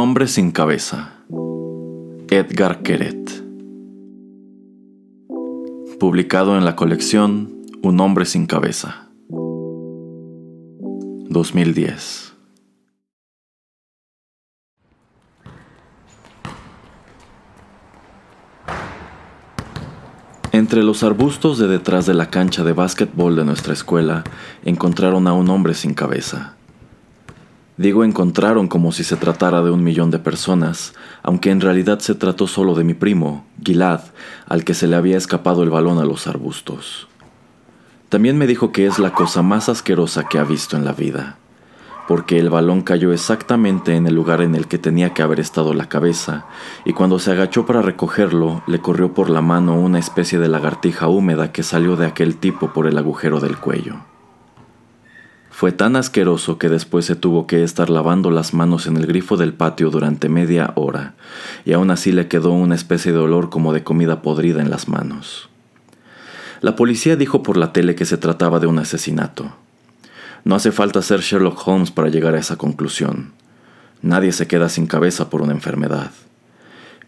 Hombre sin cabeza. Edgar Queret. Publicado en la colección Un hombre sin cabeza. 2010. Entre los arbustos de detrás de la cancha de básquetbol de nuestra escuela encontraron a un hombre sin cabeza. Digo encontraron como si se tratara de un millón de personas, aunque en realidad se trató solo de mi primo, Gilad, al que se le había escapado el balón a los arbustos. También me dijo que es la cosa más asquerosa que ha visto en la vida, porque el balón cayó exactamente en el lugar en el que tenía que haber estado la cabeza, y cuando se agachó para recogerlo, le corrió por la mano una especie de lagartija húmeda que salió de aquel tipo por el agujero del cuello. Fue tan asqueroso que después se tuvo que estar lavando las manos en el grifo del patio durante media hora, y aún así le quedó una especie de olor como de comida podrida en las manos. La policía dijo por la tele que se trataba de un asesinato. No hace falta ser Sherlock Holmes para llegar a esa conclusión. Nadie se queda sin cabeza por una enfermedad.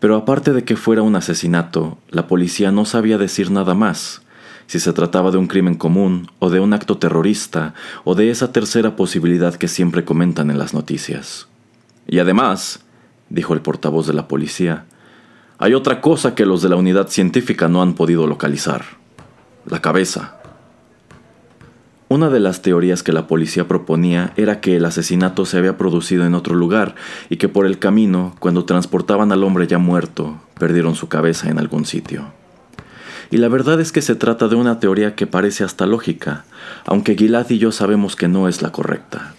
Pero aparte de que fuera un asesinato, la policía no sabía decir nada más, si se trataba de un crimen común o de un acto terrorista o de esa tercera posibilidad que siempre comentan en las noticias. Y además, dijo el portavoz de la policía, hay otra cosa que los de la unidad científica no han podido localizar. La cabeza. Una de las teorías que la policía proponía era que el asesinato se había producido en otro lugar y que por el camino, cuando transportaban al hombre ya muerto, perdieron su cabeza en algún sitio. Y la verdad es que se trata de una teoría que parece hasta lógica, aunque Gilad y yo sabemos que no es la correcta.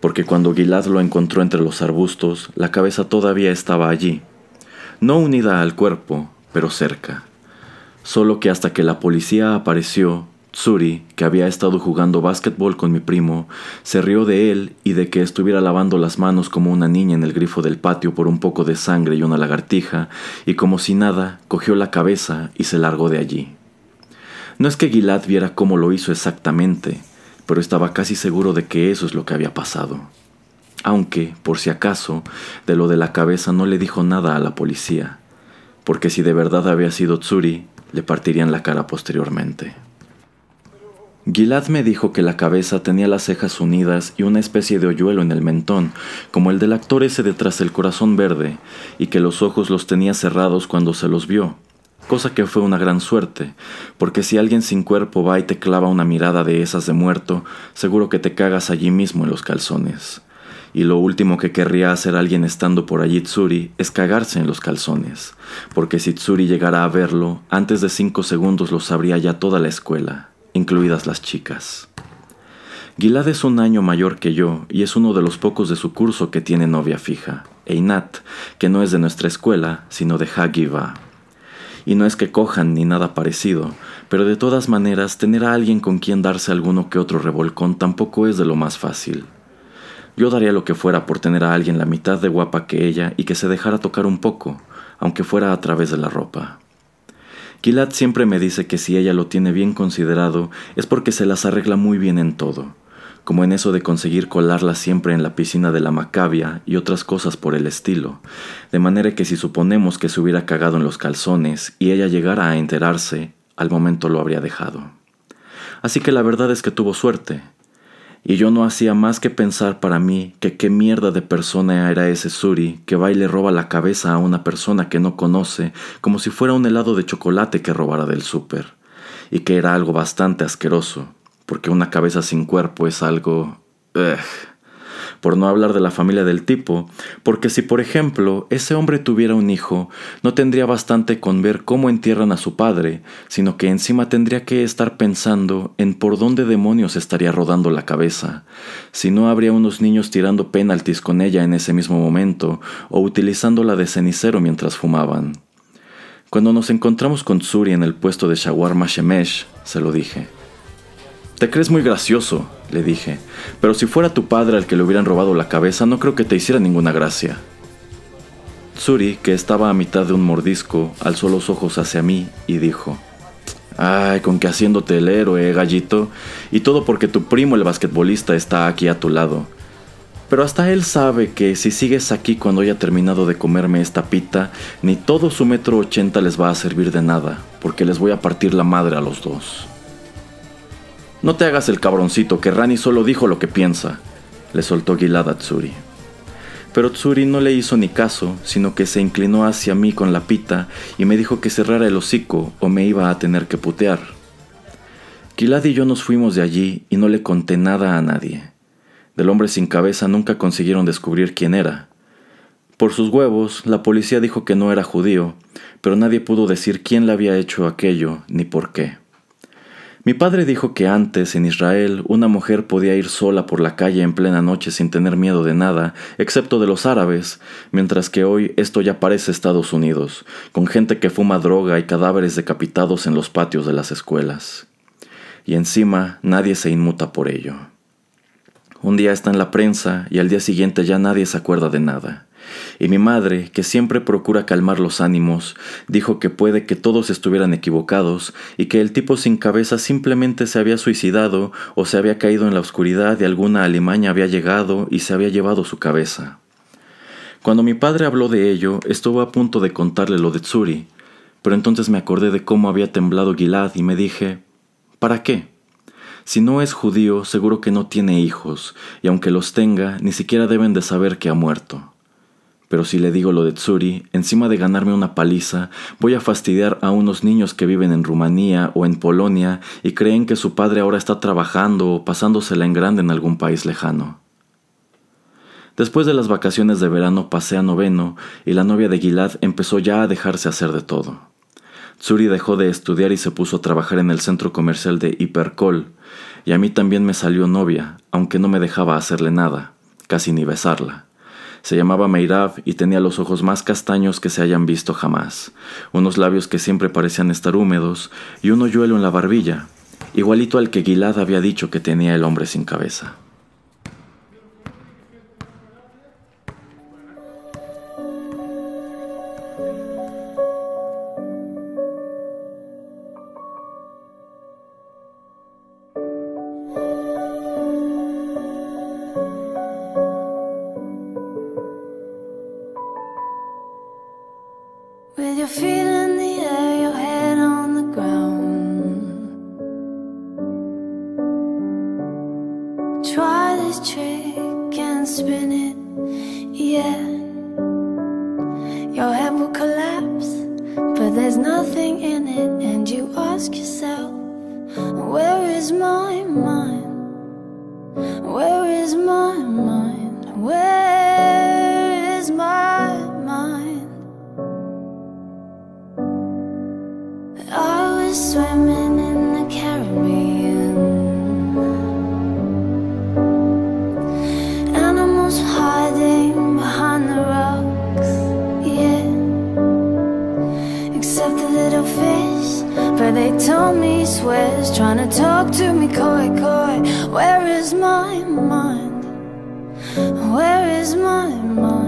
Porque cuando Gilad lo encontró entre los arbustos, la cabeza todavía estaba allí. No unida al cuerpo, pero cerca. Solo que hasta que la policía apareció, Tsuri, que había estado jugando básquetbol con mi primo, se rió de él y de que estuviera lavando las manos como una niña en el grifo del patio por un poco de sangre y una lagartija, y como si nada, cogió la cabeza y se largó de allí. No es que Gilad viera cómo lo hizo exactamente, pero estaba casi seguro de que eso es lo que había pasado. Aunque, por si acaso, de lo de la cabeza no le dijo nada a la policía, porque si de verdad había sido Tsuri, le partirían la cara posteriormente. Gilad me dijo que la cabeza tenía las cejas unidas y una especie de hoyuelo en el mentón, como el del actor ese detrás del corazón verde, y que los ojos los tenía cerrados cuando se los vio, cosa que fue una gran suerte, porque si alguien sin cuerpo va y te clava una mirada de esas de muerto, seguro que te cagas allí mismo en los calzones. Y lo último que querría hacer alguien estando por allí Tsuri es cagarse en los calzones, porque si Tsuri llegara a verlo, antes de cinco segundos lo sabría ya toda la escuela incluidas las chicas. Gilad es un año mayor que yo y es uno de los pocos de su curso que tiene novia fija, Einat, que no es de nuestra escuela, sino de Hagiva. Y no es que cojan ni nada parecido, pero de todas maneras tener a alguien con quien darse alguno que otro revolcón tampoco es de lo más fácil. Yo daría lo que fuera por tener a alguien la mitad de guapa que ella y que se dejara tocar un poco, aunque fuera a través de la ropa. Gilad siempre me dice que si ella lo tiene bien considerado es porque se las arregla muy bien en todo, como en eso de conseguir colarla siempre en la piscina de la Macabia y otras cosas por el estilo, de manera que si suponemos que se hubiera cagado en los calzones y ella llegara a enterarse, al momento lo habría dejado. Así que la verdad es que tuvo suerte, y yo no hacía más que pensar para mí que qué mierda de persona era ese Suri que va y le roba la cabeza a una persona que no conoce como si fuera un helado de chocolate que robara del súper, y que era algo bastante asqueroso, porque una cabeza sin cuerpo es algo... por no hablar de la familia del tipo, porque si por ejemplo ese hombre tuviera un hijo, no tendría bastante con ver cómo entierran a su padre, sino que encima tendría que estar pensando en por dónde demonios estaría rodando la cabeza, si no habría unos niños tirando penaltis con ella en ese mismo momento, o utilizándola de cenicero mientras fumaban. Cuando nos encontramos con Tsuri en el puesto de shawarma Shemesh, se lo dije. Te crees muy gracioso, le dije, pero si fuera tu padre al que le hubieran robado la cabeza, no creo que te hiciera ninguna gracia. Tsuri, que estaba a mitad de un mordisco, alzó los ojos hacia mí y dijo, Ay, con que haciéndote el héroe, gallito, y todo porque tu primo el basquetbolista está aquí a tu lado. Pero hasta él sabe que si sigues aquí cuando haya terminado de comerme esta pita, ni todo su metro ochenta les va a servir de nada, porque les voy a partir la madre a los dos. No te hagas el cabroncito, que Rani solo dijo lo que piensa, le soltó Gilad a Tsuri. Pero Tsuri no le hizo ni caso, sino que se inclinó hacia mí con la pita y me dijo que cerrara el hocico o me iba a tener que putear. Gilad y yo nos fuimos de allí y no le conté nada a nadie. Del hombre sin cabeza nunca consiguieron descubrir quién era. Por sus huevos, la policía dijo que no era judío, pero nadie pudo decir quién le había hecho aquello ni por qué. Mi padre dijo que antes, en Israel, una mujer podía ir sola por la calle en plena noche sin tener miedo de nada, excepto de los árabes, mientras que hoy esto ya parece Estados Unidos, con gente que fuma droga y cadáveres decapitados en los patios de las escuelas. Y encima nadie se inmuta por ello. Un día está en la prensa y al día siguiente ya nadie se acuerda de nada. Y mi madre, que siempre procura calmar los ánimos, dijo que puede que todos estuvieran equivocados y que el tipo sin cabeza simplemente se había suicidado o se había caído en la oscuridad y alguna alimaña había llegado y se había llevado su cabeza. Cuando mi padre habló de ello, estuvo a punto de contarle lo de Tsuri, pero entonces me acordé de cómo había temblado Gilad y me dije, ¿para qué? Si no es judío, seguro que no tiene hijos, y aunque los tenga, ni siquiera deben de saber que ha muerto. Pero si le digo lo de Tsuri, encima de ganarme una paliza, voy a fastidiar a unos niños que viven en Rumanía o en Polonia y creen que su padre ahora está trabajando o pasándosela en grande en algún país lejano. Después de las vacaciones de verano pasé a noveno y la novia de Gilad empezó ya a dejarse hacer de todo. Tsuri dejó de estudiar y se puso a trabajar en el centro comercial de Hipercol, y a mí también me salió novia, aunque no me dejaba hacerle nada, casi ni besarla. Se llamaba Meirav y tenía los ojos más castaños que se hayan visto jamás, unos labios que siempre parecían estar húmedos y un hoyuelo en la barbilla, igualito al que Gilad había dicho que tenía el hombre sin cabeza. trick and spin it, yeah. Your head will collapse, but there's nothing in it, and you ask yourself, Where is my mind? Where is my mind? Where is my mind? I was swimming in the Caribbean. tell me swears Trying to talk to me coy coy Where is my mind? Where is my mind?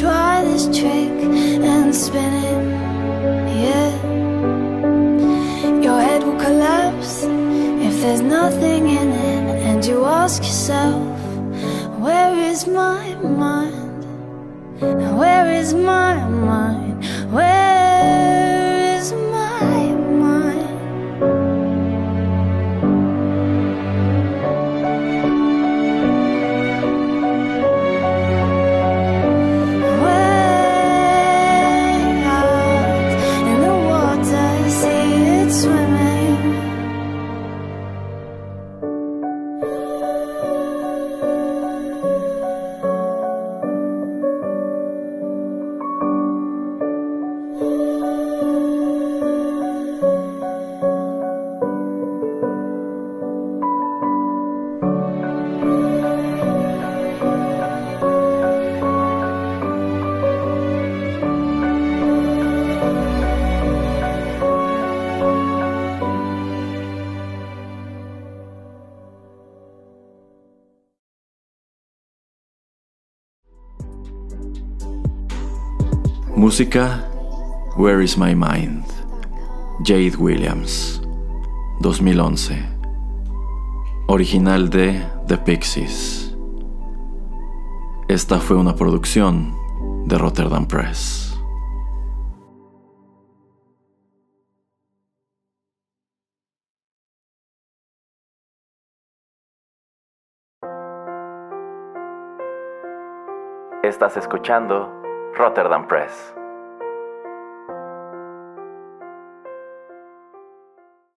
try this trick and spin it, yeah Your head will collapse if there's nothing in it And you ask yourself, where is my mind? Where is my mind? Música Where is My Mind? Jade Williams 2011 Original de The Pixies Esta fue una producción de Rotterdam Press. Estás escuchando Rotterdam Press.